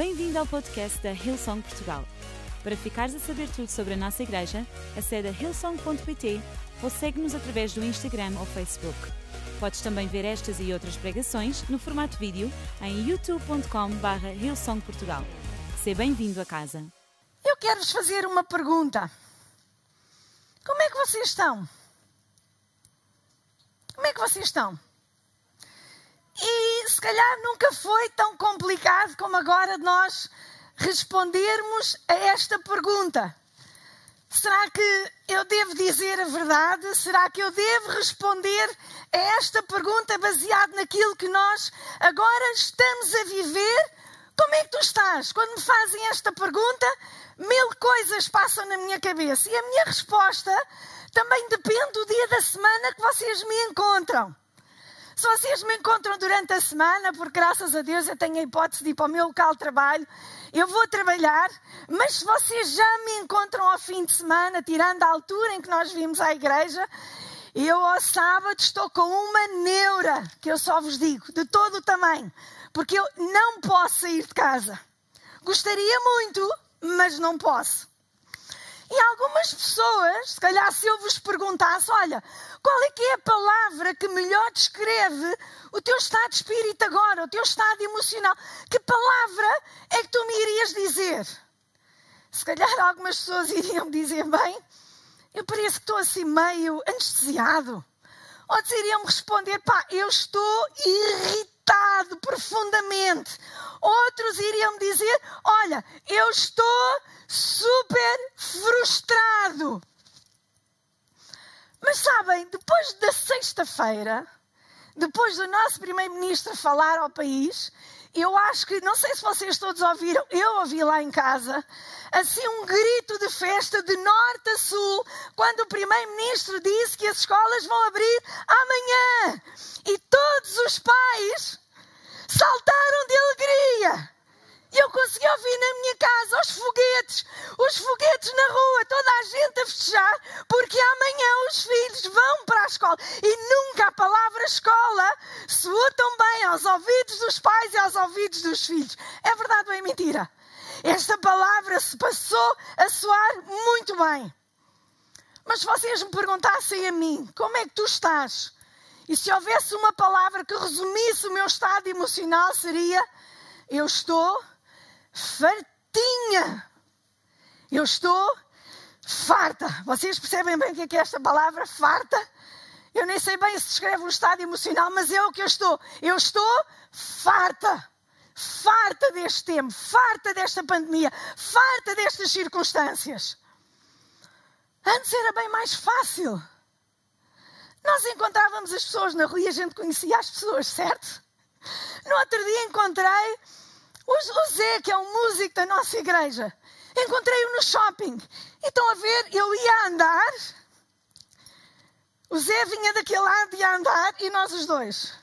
Bem-vindo ao podcast da Hillsong Portugal. Para ficares a saber tudo sobre a nossa igreja, acede a hillsong.pt ou segue-nos através do Instagram ou Facebook. Podes também ver estas e outras pregações no formato vídeo em youtube.com.br hillsongportugal. Seja bem-vindo a casa. Eu quero-vos fazer uma pergunta. Como é que vocês estão? Como é que vocês estão? E se calhar nunca foi tão complicado como agora nós respondermos a esta pergunta. Será que eu devo dizer a verdade? Será que eu devo responder a esta pergunta baseado naquilo que nós agora estamos a viver? Como é que tu estás? Quando me fazem esta pergunta, mil coisas passam na minha cabeça. E a minha resposta também depende do dia da semana que vocês me encontram. Se vocês me encontram durante a semana, porque graças a Deus eu tenho a hipótese de ir para o meu local de trabalho, eu vou trabalhar, mas se vocês já me encontram ao fim de semana, tirando a altura em que nós vimos à igreja, eu ao sábado estou com uma neura, que eu só vos digo, de todo o tamanho, porque eu não posso sair de casa. Gostaria muito, mas não posso. E algumas pessoas, se calhar se eu vos perguntasse, olha, qual é que é a palavra que melhor descreve o teu estado de espírito agora, o teu estado emocional? Que palavra é que tu me irias dizer? Se calhar algumas pessoas iriam dizer, bem, eu pareço que estou assim meio anestesiado. Outros iriam responder, pá, eu estou irritado profundamente. Outros iriam dizer, olha, eu estou super frustrado. Mas sabem, depois da sexta-feira, depois do nosso primeiro-ministro falar ao país, eu acho que, não sei se vocês todos ouviram, eu ouvi lá em casa, assim um grito de festa de norte a sul, quando o primeiro-ministro disse que as escolas vão abrir amanhã. E todos os pais saltaram de alegria. E eu consegui ouvir na minha casa os foguetes, os foguetes na rua, toda a gente a festejar, porque amanhã os filhos vão para a escola. E nunca a palavra escola soou tão bem aos ouvidos dos pais e aos ouvidos dos filhos. É verdade ou é mentira? Esta palavra se passou a soar muito bem. Mas se vocês me perguntassem a mim, como é que tu estás? E se houvesse uma palavra que resumisse o meu estado emocional, seria: Eu estou fartinha. Eu estou farta. Vocês percebem bem o que é, é esta palavra, farta? Eu nem sei bem se descreve um estado emocional, mas é o que eu estou. Eu estou farta. Farta deste tempo, farta desta pandemia, farta destas circunstâncias. Antes era bem mais fácil. Nós encontrávamos as pessoas na rua e a gente conhecia as pessoas, certo? No outro dia encontrei o Zé, que é um músico da nossa igreja, encontrei-o no shopping. E estão a ver, eu ia andar, o Zé vinha daquele lado e ia andar, e nós os dois.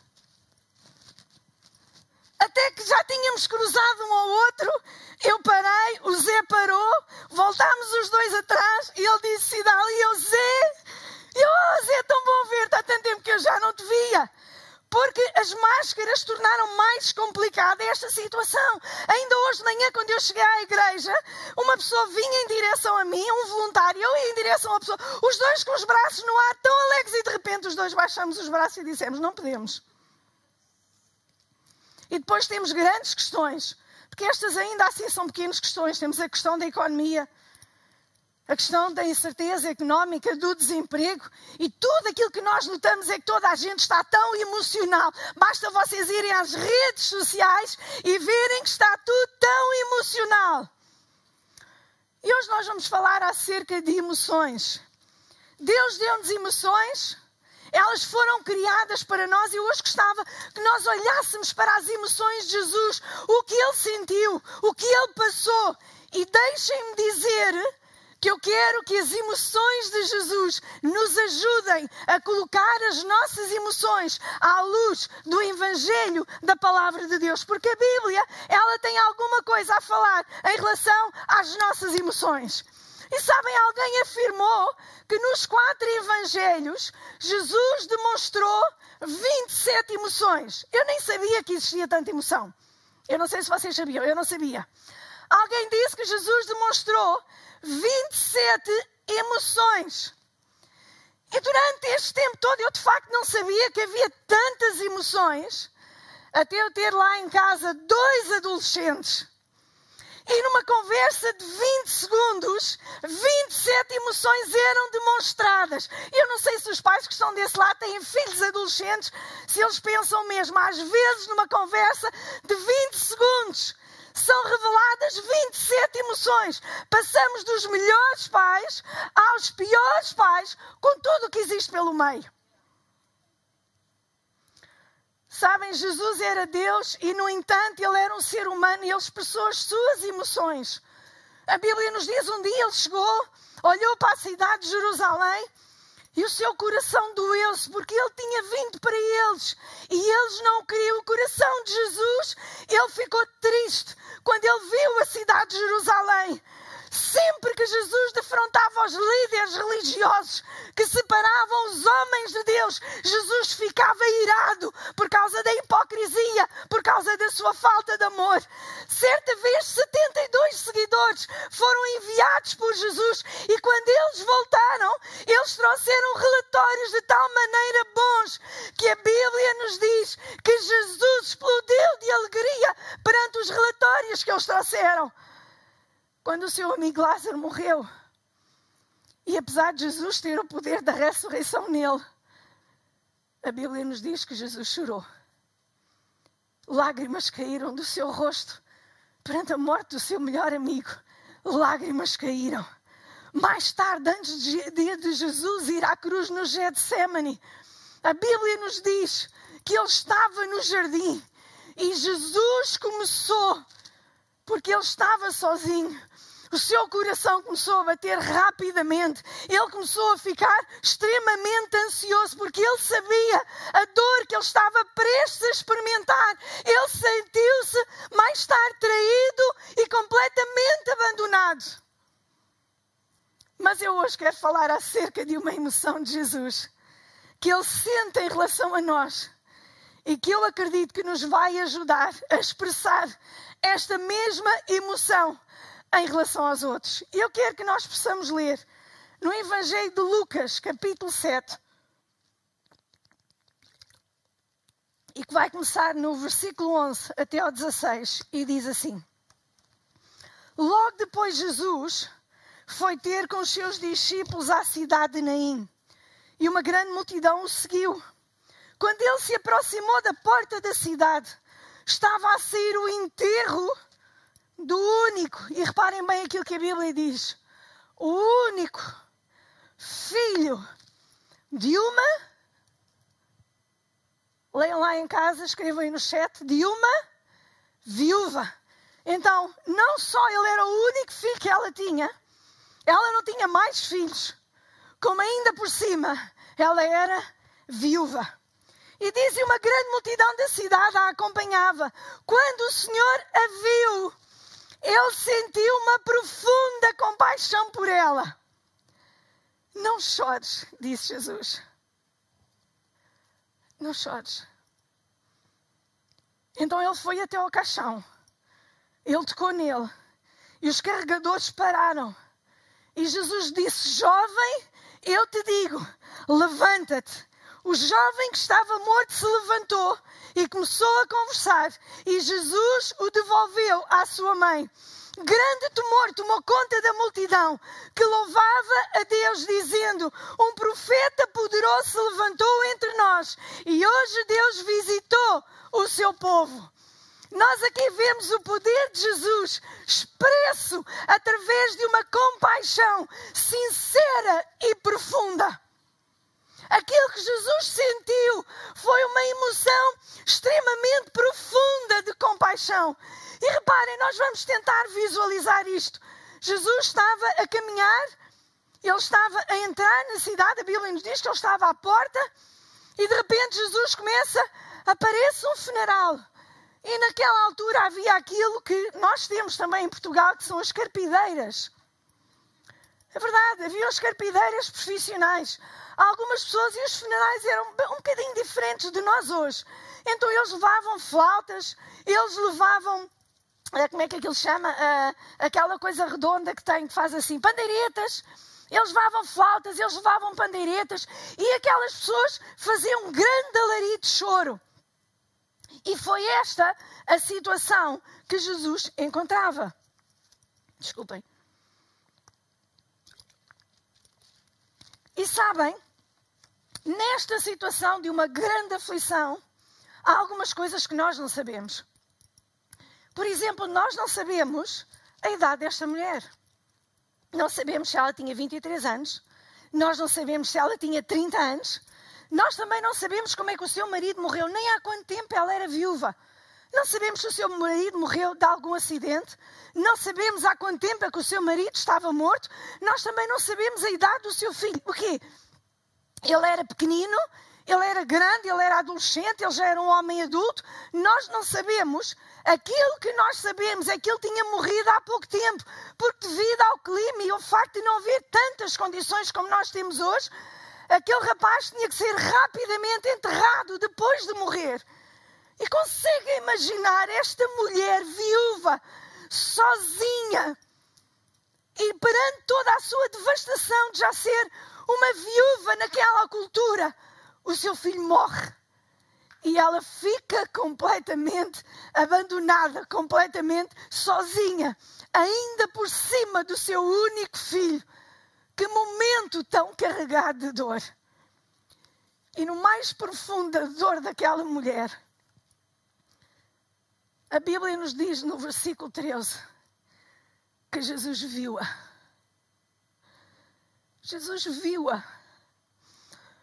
Até que já tínhamos cruzado um ao outro, eu parei, o Zé parou, voltámos os dois atrás, e ele disse: Cidade, e eu, Zé, eu, oh, Zé, é tão bom ver-te, há tanto tempo que eu já não te via porque as máscaras tornaram mais complicada esta situação. Ainda hoje de manhã, quando eu cheguei à igreja, uma pessoa vinha em direção a mim, um voluntário, eu ia em direção a pessoa, os dois com os braços no ar, tão alegres, e de repente os dois baixamos os braços e dissemos: Não podemos. E depois temos grandes questões, porque estas ainda assim são pequenas questões. Temos a questão da economia, a questão da incerteza económica, do desemprego e tudo aquilo que nós notamos é que toda a gente está tão emocional. Basta vocês irem às redes sociais e verem que está tudo tão emocional. E hoje nós vamos falar acerca de emoções. Deus deu-nos emoções, elas foram criadas para nós e hoje gostava que nós olhássemos para as emoções de Jesus, o que ele sentiu, o que ele passou. E deixem-me dizer que eu quero que as emoções de Jesus nos ajudem a colocar as nossas emoções à luz do Evangelho da Palavra de Deus, porque a Bíblia ela tem alguma coisa a falar em relação às nossas emoções. E sabem, alguém afirmou que nos quatro Evangelhos Jesus demonstrou 27 emoções. Eu nem sabia que existia tanta emoção. Eu não sei se vocês sabiam, eu não sabia. Alguém disse que Jesus demonstrou 27 emoções. E durante este tempo todo eu de facto não sabia que havia tantas emoções, até eu ter lá em casa dois adolescentes. E numa conversa de 20 segundos, 27 emoções eram demonstradas. Eu não sei se os pais que estão desse lado têm filhos adolescentes, se eles pensam mesmo, às vezes numa conversa de 20 segundos, são reveladas 27 emoções. Passamos dos melhores pais aos piores pais, com tudo o que existe pelo meio. Sabem, Jesus era Deus e, no entanto, ele era um ser humano e ele expressou as suas emoções. A Bíblia nos diz: um dia ele chegou, olhou para a cidade de Jerusalém e o seu coração doeu-se porque ele tinha vindo para eles e eles não queriam o coração de Jesus. Ele ficou triste quando ele viu a cidade de Jerusalém. Sempre que Jesus defrontava os líderes religiosos que separavam os homens de Deus, Jesus ficava irado por causa da hipocrisia, por causa da sua falta de amor. Certa vez, 72 seguidores foram enviados por Jesus e quando eles voltaram, eles trouxeram relatórios de tal maneira bons que a Bíblia nos diz que Jesus explodiu de alegria perante os relatórios que eles trouxeram. Quando o seu amigo Lázaro morreu, e apesar de Jesus ter o poder da ressurreição nele, a Bíblia nos diz que Jesus chorou. Lágrimas caíram do seu rosto perante a morte do seu melhor amigo. Lágrimas caíram. Mais tarde, antes de, Jesus ir à cruz no Getsemane, a Bíblia nos diz que ele estava no jardim e Jesus começou, porque ele estava sozinho, o seu coração começou a bater rapidamente. Ele começou a ficar extremamente ansioso porque ele sabia a dor que ele estava prestes a experimentar. Ele sentiu-se mais tarde traído e completamente abandonado. Mas eu hoje quero falar acerca de uma emoção de Jesus que ele sente em relação a nós e que eu acredito que nos vai ajudar a expressar esta mesma emoção em relação aos outros. Eu quero que nós possamos ler no Evangelho de Lucas, capítulo 7, e que vai começar no versículo 11 até ao 16, e diz assim: Logo depois Jesus foi ter com os seus discípulos à cidade de Naim, e uma grande multidão o seguiu. Quando ele se aproximou da porta da cidade, estava a sair o enterro do único, e reparem bem aquilo que a Bíblia diz: o único filho de uma. Leiam lá em casa, escrevam aí no chat, de uma viúva. Então, não só ele era o único filho que ela tinha, ela não tinha mais filhos, como ainda por cima ela era viúva. E dizem uma grande multidão da cidade a acompanhava. Quando o Senhor a viu, ele sentiu uma profunda compaixão por ela. Não chores, disse Jesus. Não chores. Então ele foi até ao caixão. Ele tocou nele. E os carregadores pararam. E Jesus disse: Jovem, eu te digo, levanta-te. O jovem que estava morto se levantou e começou a conversar, e Jesus o devolveu à sua mãe. Grande temor tomou conta da multidão, que louvava a Deus, dizendo: Um profeta poderoso se levantou entre nós, e hoje Deus visitou o seu povo. Nós aqui vemos o poder de Jesus expresso através de uma compaixão sincera e profunda. Aquilo que Jesus sentiu foi uma emoção extremamente profunda de compaixão. E reparem, nós vamos tentar visualizar isto. Jesus estava a caminhar, ele estava a entrar na cidade, a Bíblia nos diz que ele estava à porta, e de repente Jesus começa, aparece um funeral. E naquela altura havia aquilo que nós temos também em Portugal, que são as carpideiras. É verdade, havia os carpideiras profissionais. Algumas pessoas e os funerais eram um bocadinho diferentes de nós hoje. Então eles levavam flautas, eles levavam eh, como é que aquilo chama? Uh, aquela coisa redonda que tem, que faz assim, pandeiretas. Eles levavam flautas, eles levavam pandeiretas e aquelas pessoas faziam um grande alarido de choro. E foi esta a situação que Jesus encontrava. Desculpem. E sabem, nesta situação de uma grande aflição, há algumas coisas que nós não sabemos. Por exemplo, nós não sabemos a idade desta mulher. Não sabemos se ela tinha 23 anos. Nós não sabemos se ela tinha 30 anos. Nós também não sabemos como é que o seu marido morreu, nem há quanto tempo ela era viúva. Não sabemos se o seu marido morreu de algum acidente. Não sabemos há quanto tempo é que o seu marido estava morto. Nós também não sabemos a idade do seu filho. O quê? Ele era pequenino, ele era grande, ele era adolescente, ele já era um homem adulto. Nós não sabemos Aquilo que nós sabemos é que ele tinha morrido há pouco tempo, porque devido ao clima e ao facto de não haver tantas condições como nós temos hoje, aquele rapaz tinha que ser rapidamente enterrado depois de morrer. E conseguem imaginar esta mulher viúva, sozinha, e perante toda a sua devastação de já ser uma viúva naquela cultura, o seu filho morre e ela fica completamente abandonada, completamente sozinha, ainda por cima do seu único filho. Que momento tão carregado de dor. E no mais profunda dor daquela mulher, a Bíblia nos diz no versículo 13 que Jesus viu-a. Jesus viu-a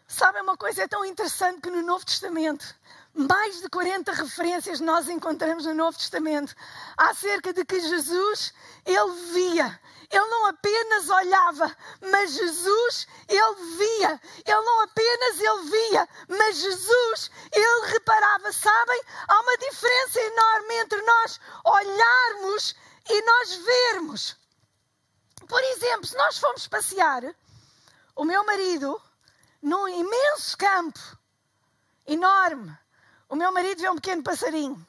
Sabem uma coisa é tão interessante que no Novo Testamento, mais de 40 referências nós encontramos no Novo Testamento acerca de que Jesus, ele via. Ele não apenas olhava, mas Jesus, ele via. Ele não apenas ele via, mas Jesus, ele reparava. Sabem? Há uma diferença enorme entre nós olharmos e nós vermos. Por exemplo, se nós formos passear, o meu marido, num imenso campo, enorme. O meu marido vê um pequeno passarinho.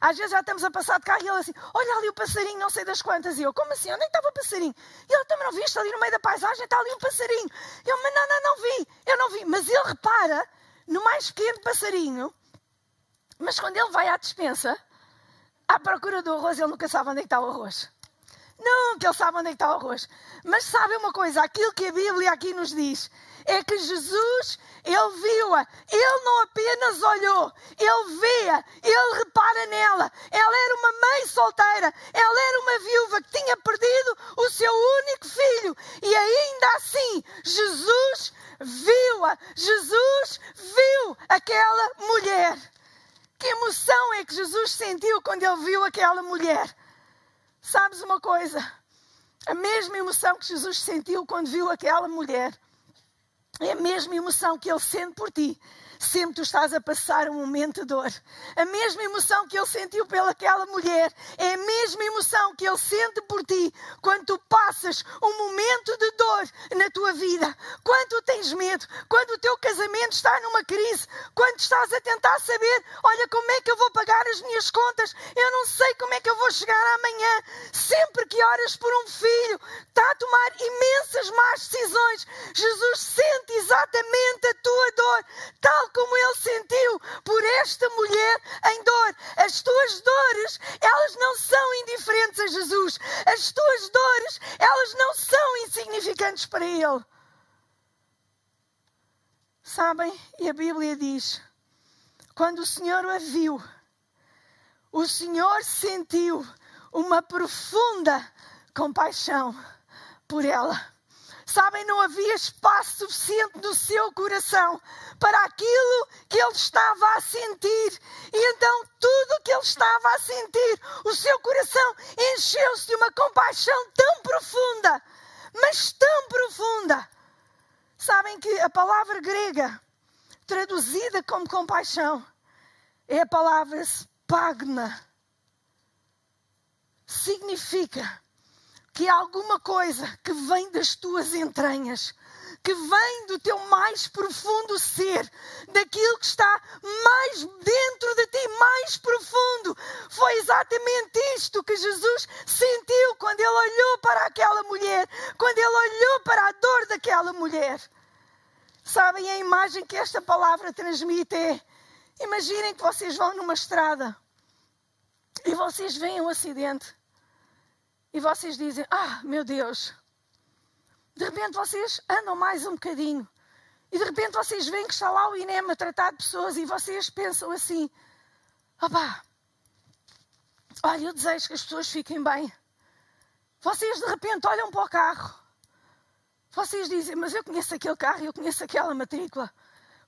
Às vezes já estamos a passar de carro e ele assim, olha ali o passarinho, não sei das quantas. E eu, como assim? Onde é que estava o passarinho? E ele também não viste ali no meio da paisagem, está ali um passarinho. E eu, mas não, não, não vi, eu não vi. Mas ele repara no mais pequeno passarinho, mas quando ele vai à despensa, à procura do arroz, ele nunca sabe onde é que está o arroz. Não, que ele sabe onde é está o arroz. Mas sabe uma coisa, aquilo que a Bíblia aqui nos diz é que Jesus, ele viu-a, ele não apenas olhou, ele vê-a, ele repara nela. Ela era uma mãe solteira, ela era uma viúva que tinha perdido o seu único filho e ainda assim Jesus viu-a, Jesus viu aquela mulher. Que emoção é que Jesus sentiu quando ele viu aquela mulher? Sabes uma coisa? A mesma emoção que Jesus sentiu quando viu aquela mulher é a mesma emoção que Ele sente por ti sempre tu estás a passar um momento de dor. A mesma emoção que ele sentiu pelaquela mulher é a mesma emoção que ele sente por ti quando tu passas um momento de dor na tua vida. Quando tens medo, quando o teu casamento está numa crise, quando estás a tentar saber, olha como é que eu vou pagar as minhas contas, eu não sei como é que eu vou chegar amanhã. Sempre que oras por um filho, está a tomar imensas más decisões. Jesus sente exatamente a tua dor, tal como ele sentiu por esta mulher em dor. As tuas dores, elas não são indiferentes a Jesus. As tuas dores, elas não são insignificantes para ele. Sabem? E a Bíblia diz: quando o Senhor a viu, o Senhor sentiu uma profunda compaixão por ela. Sabem, não havia espaço suficiente no seu coração para aquilo que ele estava a sentir. E então, tudo que ele estava a sentir, o seu coração encheu-se de uma compaixão tão profunda, mas tão profunda. Sabem que a palavra grega, traduzida como compaixão, é a palavra spagna. Significa que é alguma coisa que vem das tuas entranhas, que vem do teu mais profundo ser, daquilo que está mais dentro de ti, mais profundo. Foi exatamente isto que Jesus sentiu quando ele olhou para aquela mulher, quando ele olhou para a dor daquela mulher. Sabem a imagem que esta palavra transmite é: imaginem que vocês vão numa estrada e vocês veem um acidente e vocês dizem: Ah, meu Deus. De repente vocês andam mais um bocadinho. E de repente vocês veem que está lá o INEM a tratar de pessoas e vocês pensam assim: opá, olha, eu desejo que as pessoas fiquem bem. Vocês de repente olham para o carro. Vocês dizem, mas eu conheço aquele carro, eu conheço aquela matrícula.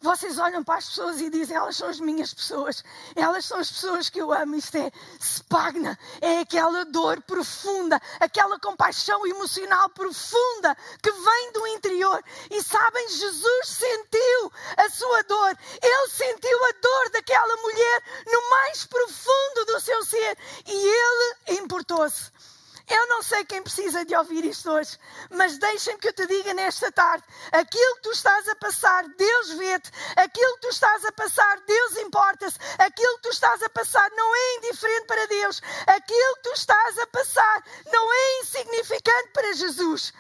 Vocês olham para as pessoas e dizem: Elas são as minhas pessoas, elas são as pessoas que eu amo. Isto é spagna, é aquela dor profunda, aquela compaixão emocional profunda que vem do interior. E sabem, Jesus sentiu a sua dor, ele sentiu a dor daquela mulher no mais profundo do seu ser e ele importou-se. Eu não sei quem precisa de ouvir isto hoje, mas deixem-me que eu te diga nesta tarde: aquilo que tu estás a passar, Deus vê-te, aquilo que tu estás a passar, Deus importa-se, aquilo que tu estás a passar não é indiferente para Deus, aquilo que tu estás a passar não é insignificante para Jesus.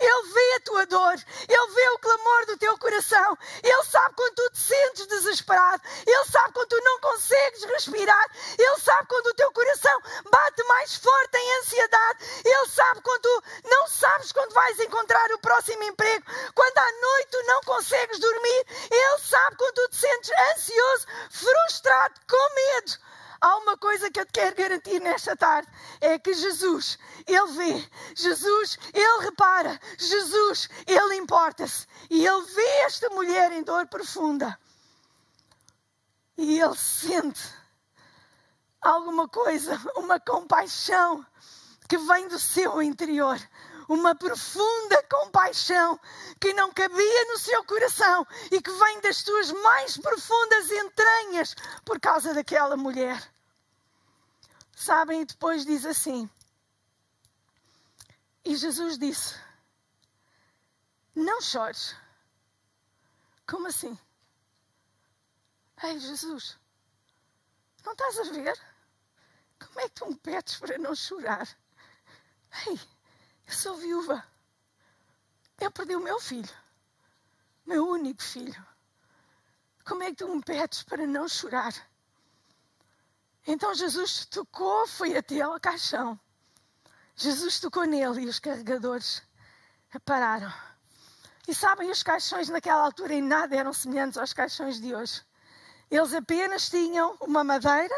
Ele vê a tua dor, Ele vê o clamor do teu coração, Ele sabe quando tu te sentes desesperado, Ele sabe quando tu não consegues respirar, Ele sabe quando o teu coração bate mais forte em ansiedade, Ele sabe quando tu não sabes quando vais encontrar o próximo emprego, quando à noite tu não consegues dormir, Ele sabe quando tu te sentes ansioso, frustrado, com medo. Há uma coisa que eu te quero garantir nesta tarde: é que Jesus, Ele vê, Jesus, Ele repara, Jesus, Ele importa-se. E Ele vê esta mulher em dor profunda. E Ele sente alguma coisa, uma compaixão que vem do seu interior uma profunda compaixão que não cabia no seu coração e que vem das suas mais profundas entranhas por causa daquela mulher. Sabem? E depois diz assim. E Jesus disse: Não chores. Como assim? Ei, Jesus, não estás a ver? Como é que tu me pedes para não chorar? Ei, eu sou viúva. Eu perdi o meu filho, meu único filho. Como é que tu me pedes para não chorar? Então Jesus tocou, foi até ao caixão. Jesus tocou nele e os carregadores pararam. E sabem, os caixões naquela altura em nada eram semelhantes aos caixões de hoje. Eles apenas tinham uma madeira,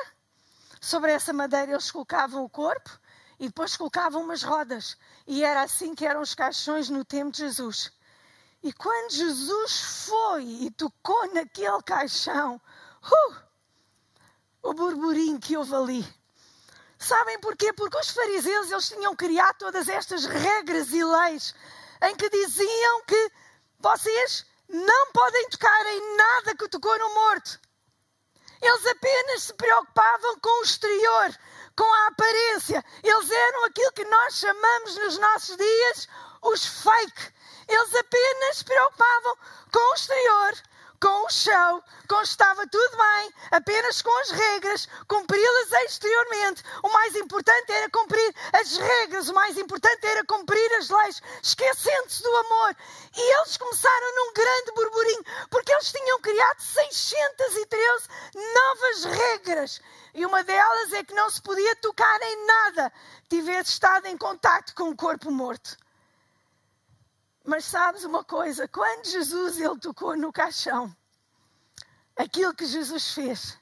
sobre essa madeira eles colocavam o corpo e depois colocavam umas rodas. E era assim que eram os caixões no tempo de Jesus. E quando Jesus foi e tocou naquele caixão, uh, o burburinho que houve ali. Sabem porquê? Porque os fariseus eles tinham criado todas estas regras e leis em que diziam que vocês não podem tocar em nada que tocou no morto. Eles apenas se preocupavam com o exterior, com a aparência. Eles eram aquilo que nós chamamos nos nossos dias os fake. Eles apenas se preocupavam com o exterior, com o chão, com estava tudo bem, apenas com as regras, cumpri-las exteriormente. O mais importante era cumprir as regras, o mais importante era cumprir as leis, esquecendo-se do amor. E eles começaram num grande burburinho, porque eles tinham criado 613 novas regras. E uma delas é que não se podia tocar em nada tivesse estado em contato com o corpo morto. Mas sabes uma coisa? Quando Jesus ele tocou no caixão, aquilo que Jesus fez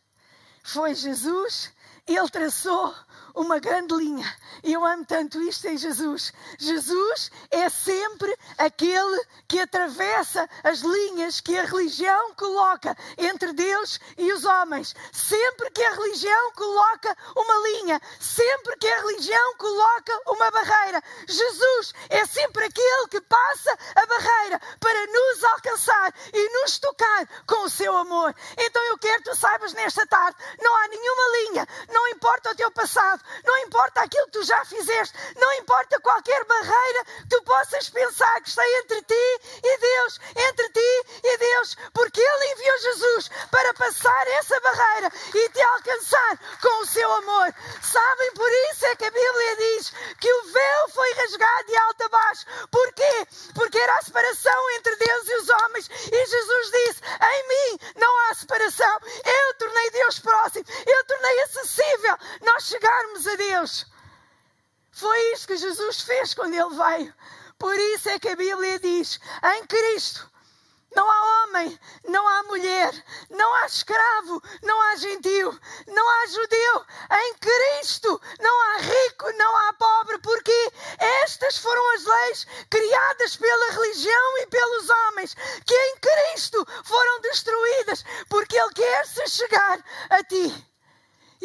foi Jesus, ele traçou uma grande linha. Eu amo tanto isto em Jesus. Jesus é sempre aquele que atravessa as linhas que a religião coloca entre Deus e os homens. Sempre que a religião coloca uma linha, sempre que a religião coloca uma barreira, Jesus é sempre aquele que passa a barreira para nos alcançar e nos tocar com o seu amor. Então eu quero que tu saibas nesta tarde: não há nenhuma linha, não importa o teu passado, não importa aquilo que tu já fizeste, não importa qualquer barreira que tu possas pensar que está entre ti e Deus, entre ti e Deus, porque Ele enviou Jesus para passar essa barreira e te alcançar com o seu amor. Sabem, por isso é que a Bíblia diz que o véu foi rasgado de alto a baixo. Porquê? Porque era a separação entre Deus e os homens. E Jesus disse: Em mim não há separação. Eu tornei Deus próximo, eu tornei acessível nós chegarmos a Deus. Foi isto que Jesus fez quando ele veio. Por isso é que a Bíblia diz: em Cristo não há homem, não há mulher, não há escravo, não há gentil, não há judeu. Em Cristo não há rico, não há pobre, porque estas foram as leis criadas pela religião e pelos homens, que em Cristo foram destruídas, porque Ele quer se chegar a ti.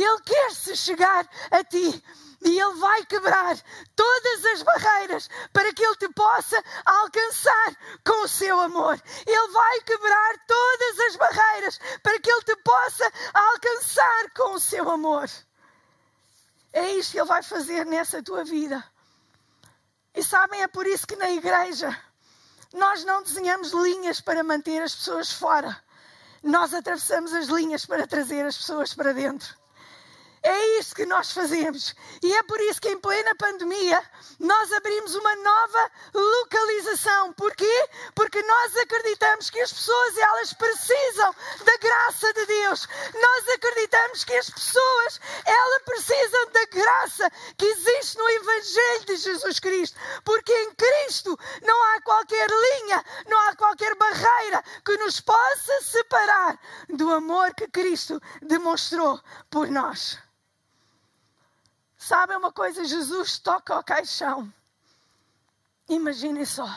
Ele quer se chegar a ti e Ele vai quebrar todas as barreiras para que Ele te possa alcançar com o seu amor. Ele vai quebrar todas as barreiras para que Ele te possa alcançar com o seu amor. É isto que Ele vai fazer nessa tua vida. E sabem, é por isso que na igreja nós não desenhamos linhas para manter as pessoas fora. Nós atravessamos as linhas para trazer as pessoas para dentro. É isso que nós fazemos. E é por isso que em plena pandemia nós abrimos uma nova localização. Porquê? Porque nós acreditamos que as pessoas elas precisam da graça de Deus. Nós acreditamos que as pessoas elas precisam da graça que existe no Evangelho de Jesus Cristo. Porque em Cristo não há qualquer linha, não há qualquer barreira que nos possa separar do amor que Cristo demonstrou por nós. Sabe uma coisa? Jesus toca o caixão. Imaginem só.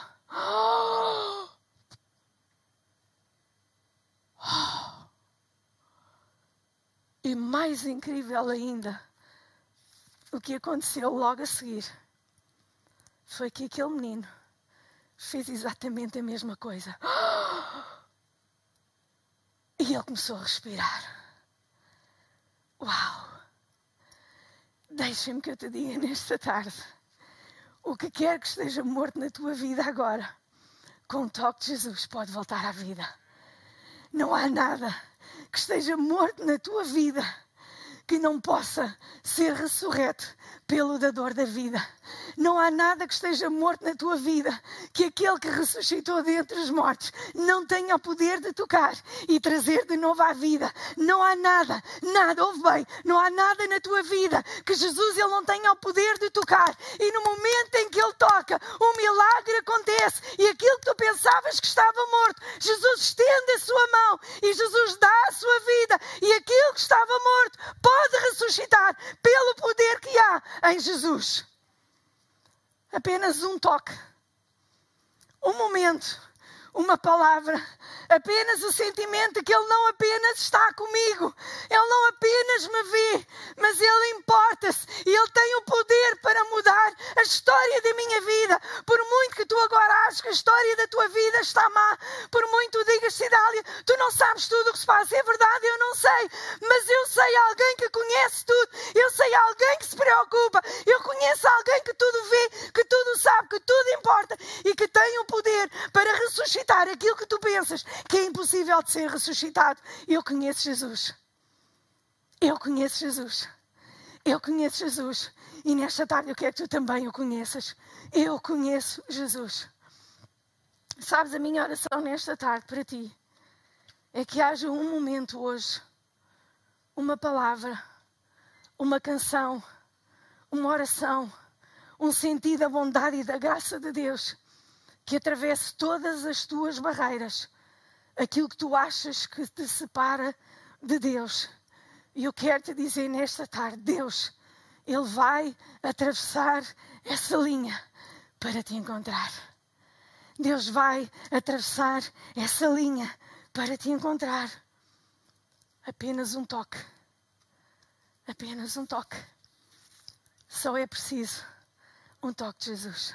E mais incrível ainda, o que aconteceu logo a seguir foi que aquele menino fez exatamente a mesma coisa. E ele começou a respirar. Uau! Deixa-me que eu te diga nesta tarde: o que quer que esteja morto na tua vida agora, com o toque de Jesus, pode voltar à vida. Não há nada que esteja morto na tua vida que não possa ser ressurreto pelo dador da vida. Não há nada que esteja morto na tua vida que aquele que ressuscitou dentre os mortos não tenha o poder de tocar e trazer de novo à vida. Não há nada, nada, ouve bem, não há nada na tua vida que Jesus ele não tenha o poder de tocar. E no momento em que ele toca, um milagre acontece e aquilo que tu pensavas que estava morto, Jesus estende a sua mão e Jesus dá a sua vida e aquilo que estava morto pode ressuscitar pelo poder que há em Jesus. Apenas um toque, um momento, uma palavra, apenas o sentimento de que Ele não apenas está comigo, Ele não apenas me vê, mas Ele importa-se. E Ele tem o poder para mudar a história da minha vida. Por muito que tu agora aches que a história da tua vida está má, por muito tu digas, Cidália, tu não sabes tudo o que se passa. É verdade, eu não sei, mas eu sei alguém que conhece tudo, eu sei alguém que se preocupa, eu conheço alguém que tudo vê, que tudo sabe, que tudo importa e que tem o poder para ressuscitar aquilo que tu pensas que é impossível de ser ressuscitado. Eu conheço Jesus. Eu conheço Jesus. Eu conheço Jesus. E nesta tarde eu quero que tu também o conheças. Eu conheço Jesus. Sabes, a minha oração nesta tarde para ti é que haja um momento hoje, uma palavra, uma canção, uma oração, um sentido da bondade e da graça de Deus que atravesse todas as tuas barreiras, aquilo que tu achas que te separa de Deus. E eu quero te dizer nesta tarde: Deus, Ele vai atravessar essa linha para te encontrar. Deus vai atravessar essa linha para te encontrar. Apenas um toque. Apenas um toque. Só é preciso um toque de Jesus.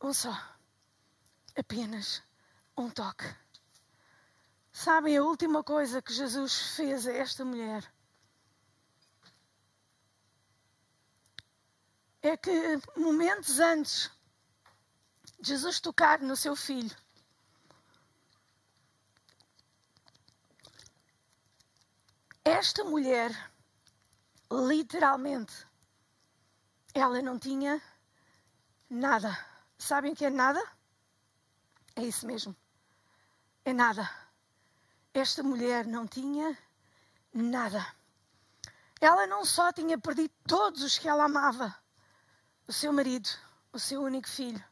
Um só. Apenas um toque. Sabem a última coisa que Jesus fez a esta mulher? é que momentos antes de Jesus tocar no seu filho, esta mulher, literalmente, ela não tinha nada. Sabem o que é nada? É isso mesmo. É nada. Esta mulher não tinha nada. Ela não só tinha perdido todos os que ela amava, o seu marido, o seu único filho.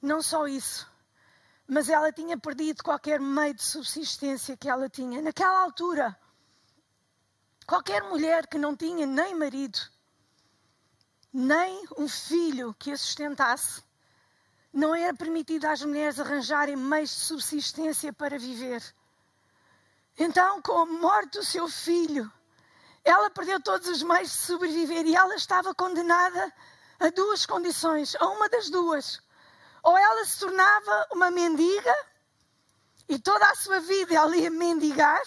Não só isso, mas ela tinha perdido qualquer meio de subsistência que ela tinha. Naquela altura, qualquer mulher que não tinha nem marido, nem um filho que a sustentasse, não era permitido às mulheres arranjarem meios de subsistência para viver. Então, com a morte do seu filho, ela perdeu todos os meios de sobreviver e ela estava condenada a duas condições, a uma das duas. Ou ela se tornava uma mendiga e toda a sua vida ela ia mendigar,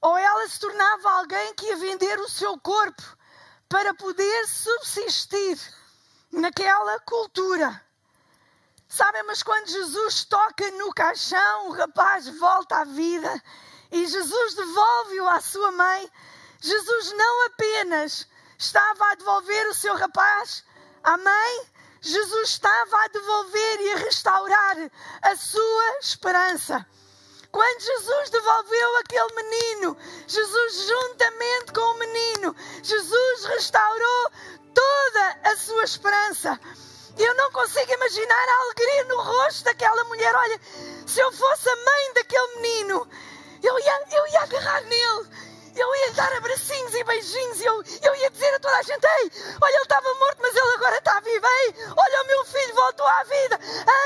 ou ela se tornava alguém que ia vender o seu corpo para poder subsistir naquela cultura. Sabem, mas quando Jesus toca no caixão, o rapaz volta à vida e Jesus devolve-o à sua mãe. Jesus não apenas estava a devolver o seu rapaz à mãe, Jesus estava a devolver e a restaurar a sua esperança. Quando Jesus devolveu aquele menino, Jesus, juntamente com o menino, Jesus restaurou toda a sua esperança. Eu não consigo imaginar a alegria no rosto daquela mulher. Olha, se eu fosse a mãe daquele menino, eu ia, eu ia agarrar nele eu ia dar abracinhos e beijinhos eu, eu ia dizer a toda a gente: Ei, olha, ele estava morto, mas ele agora está vivo. Ei, olha, o meu filho voltou à vida.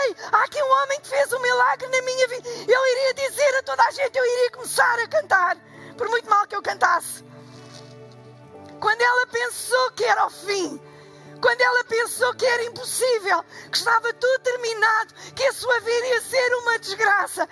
Ei, há aqui um homem que fez um milagre na minha vida. Eu iria dizer a toda a gente: eu iria começar a cantar, por muito mal que eu cantasse. Quando ela pensou que era o fim, quando ela pensou que era impossível, que estava tudo terminado, que a sua vida ia ser uma desgraça,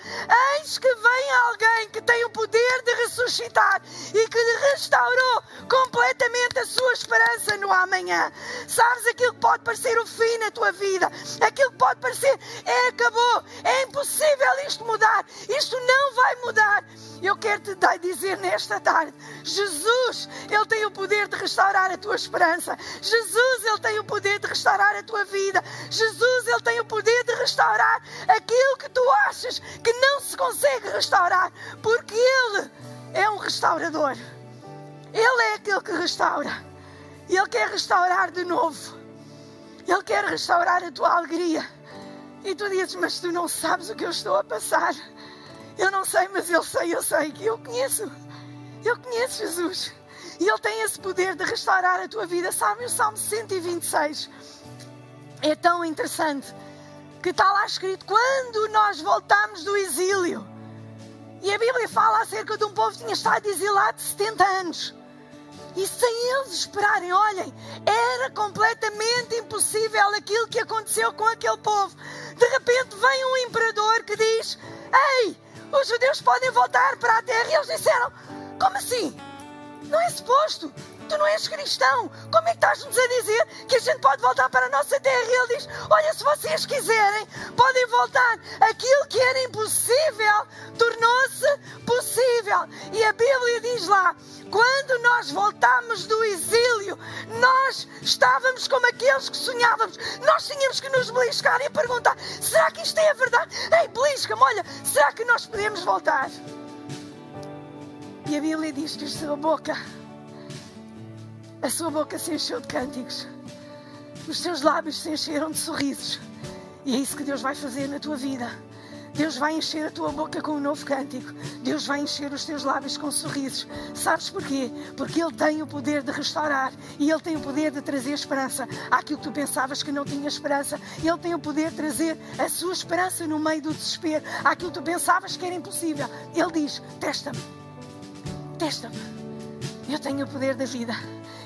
eis que vem alguém que tem o poder de ressuscitar e que restaurou completamente a sua esperança no amanhã. Sabes aquilo que pode parecer o fim na tua vida, aquilo que pode parecer é acabou, é impossível isto mudar, isto não vai mudar. Eu quero te dizer nesta tarde: Jesus, Ele tem o poder de restaurar a tua esperança. Jesus, Ele tem o poder de restaurar a tua vida. Jesus, Ele tem o poder de restaurar aquilo que tu achas que não se consegue restaurar, porque Ele é um restaurador. Ele é aquele que restaura. Ele quer restaurar de novo. Ele quer restaurar a tua alegria. E tu dizes, mas tu não sabes o que eu estou a passar. Eu não sei, mas eu sei, eu sei que eu conheço. Eu conheço Jesus. E Ele tem esse poder de restaurar a tua vida. Sabe, o Salmo 126 é tão interessante que está lá escrito: quando nós voltamos do exílio. E a Bíblia fala acerca de um povo que tinha estado exilado 70 anos. E sem eles esperarem, olhem, era completamente impossível aquilo que aconteceu com aquele povo. De repente vem um imperador que diz: Ei, os judeus podem voltar para a terra. E eles disseram: Como assim? Não é suposto. Tu não és cristão. Como é que estás-nos a dizer que a gente pode voltar para a nossa terra? E ele diz: Olha, se vocês quiserem, podem voltar. Aquilo que era impossível tornou-se possível. E a Bíblia diz lá: quando nós voltámos do exílio, nós estávamos como aqueles que sonhávamos. Nós tínhamos que nos beliscar e perguntar: será que isto é a verdade? Ei, belisca-me, olha, será que nós podemos voltar? E a Bíblia diz que a sua boca, a sua boca se encheu de cânticos, os seus lábios se encheram de sorrisos. E é isso que Deus vai fazer na tua vida. Deus vai encher a tua boca com um novo cântico. Deus vai encher os teus lábios com sorrisos. Sabes porquê? Porque Ele tem o poder de restaurar e Ele tem o poder de trazer esperança àquilo que tu pensavas que não tinha esperança. Ele tem o poder de trazer a sua esperança no meio do desespero, àquilo que tu pensavas que era impossível. Ele diz: Testa-me, testa-me. Eu tenho o poder da vida.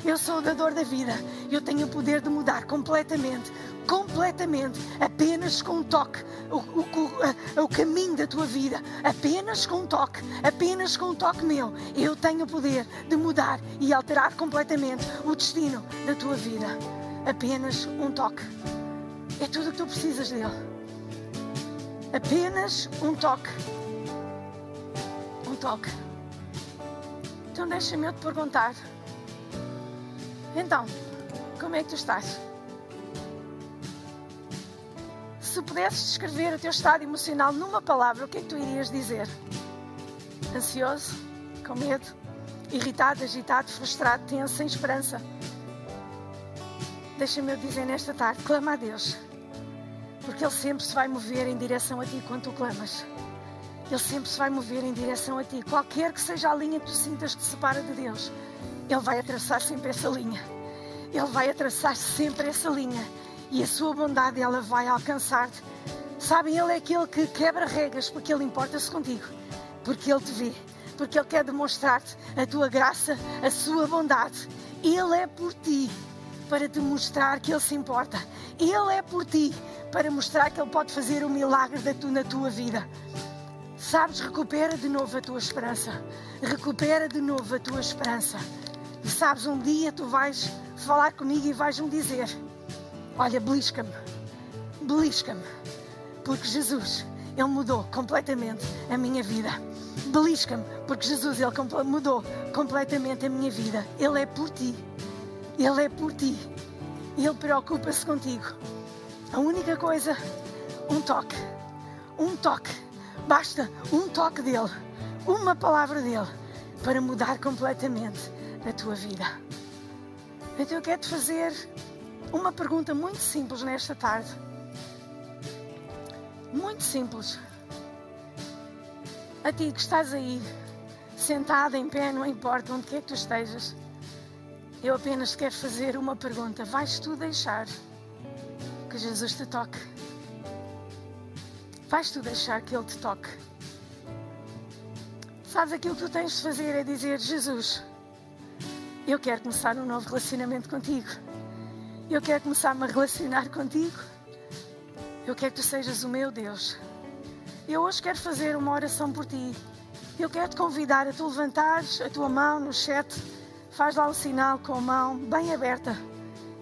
Eu sou o dador da vida. Eu tenho o poder de mudar completamente completamente, apenas com um toque, o, o, o, caminho da tua vida, apenas com um toque, apenas com um toque meu, eu tenho o poder de mudar e alterar completamente o destino da tua vida. Apenas um toque. É tudo o que tu precisas dele. Apenas um toque. Um toque. Então deixa-me eu te perguntar. Então, como é que tu estás? Se pudesses descrever o teu estado emocional numa palavra, o que é que tu irias dizer? Ansioso? Com medo? Irritado, agitado, frustrado, tenso, sem esperança? Deixa-me eu dizer nesta tarde: clama a Deus, porque Ele sempre se vai mover em direção a ti quando tu clamas. Ele sempre se vai mover em direção a ti. Qualquer que seja a linha que tu sintas que te separa de Deus, Ele vai atravessar sempre essa linha. Ele vai atravessar sempre essa linha. E a sua bondade, ela vai alcançar-te. Sabem, Ele é aquele que quebra regras porque Ele importa-se contigo. Porque Ele te vê. Porque Ele quer demonstrar-te a tua graça, a sua bondade. Ele é por ti para te mostrar que Ele se importa. Ele é por ti para mostrar que Ele pode fazer o milagre na tua vida. Sabes, recupera de novo a tua esperança. Recupera de novo a tua esperança. E sabes, um dia tu vais falar comigo e vais-me dizer: Olha, belisca-me, belisca-me, porque Jesus, Ele mudou completamente a minha vida. Belisca-me, porque Jesus, Ele mudou completamente a minha vida. Ele é por ti, Ele é por ti, Ele preocupa-se contigo. A única coisa, um toque, um toque Basta um toque dele, uma palavra dele, para mudar completamente a tua vida. Então eu quero te fazer uma pergunta muito simples nesta tarde. Muito simples. A ti que estás aí, sentado em pé, não importa onde quer que tu estejas, eu apenas quero fazer uma pergunta. Vais tu deixar que Jesus te toque? Vais tu deixar que Ele te toque? Sabes, aquilo que tu tens de fazer é dizer: Jesus, eu quero começar um novo relacionamento contigo. Eu quero começar-me a relacionar contigo. Eu quero que tu sejas o meu Deus. Eu hoje quero fazer uma oração por ti. Eu quero te convidar a tu levantares a tua mão no chat. Faz lá um sinal com a mão bem aberta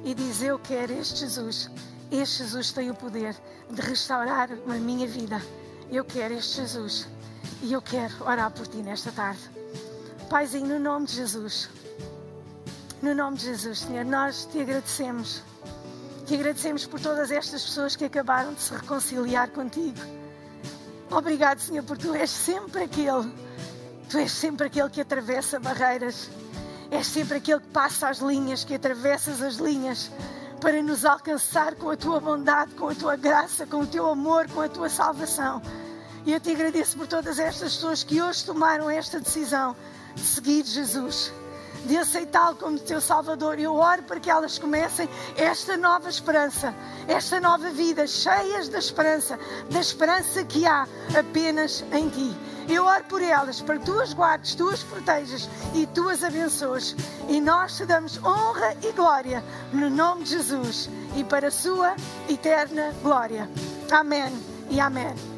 e diz: Eu quero este Jesus. Este Jesus tem o poder de restaurar a minha vida. Eu quero este Jesus e eu quero orar por ti nesta tarde. Paizinho, no nome de Jesus, no nome de Jesus, Senhor, nós te agradecemos. Te agradecemos por todas estas pessoas que acabaram de se reconciliar contigo. Obrigado, Senhor, porque tu és sempre aquele, tu és sempre aquele que atravessa barreiras, és sempre aquele que passa as linhas, que atravessas as linhas para nos alcançar com a tua bondade, com a tua graça, com o teu amor, com a tua salvação. E eu te agradeço por todas estas pessoas que hoje tomaram esta decisão de seguir Jesus, de aceitá-lo como teu Salvador. Eu oro para que elas comecem esta nova esperança, esta nova vida, cheias da esperança, da esperança que há apenas em ti. Eu oro por elas, para que tu as guardes, tu as protejas e tu as abençoes. E nós te damos honra e glória no nome de Jesus e para a sua eterna glória. Amém e amém.